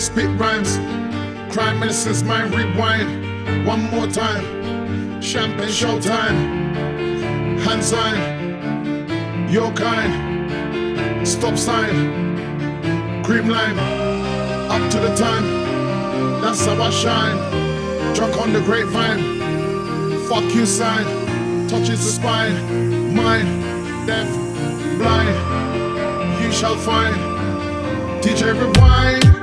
spit rhymes crime minister's mind rewind. One more time. Champagne showtime. Hand sign. Your kind. Stop sign. Cream line. Up to the time. That's how I shine. Drunk on the grapevine. Fuck you sign. Touches the spine. Mind, Deaf. Blind. You shall find. DJ rewind.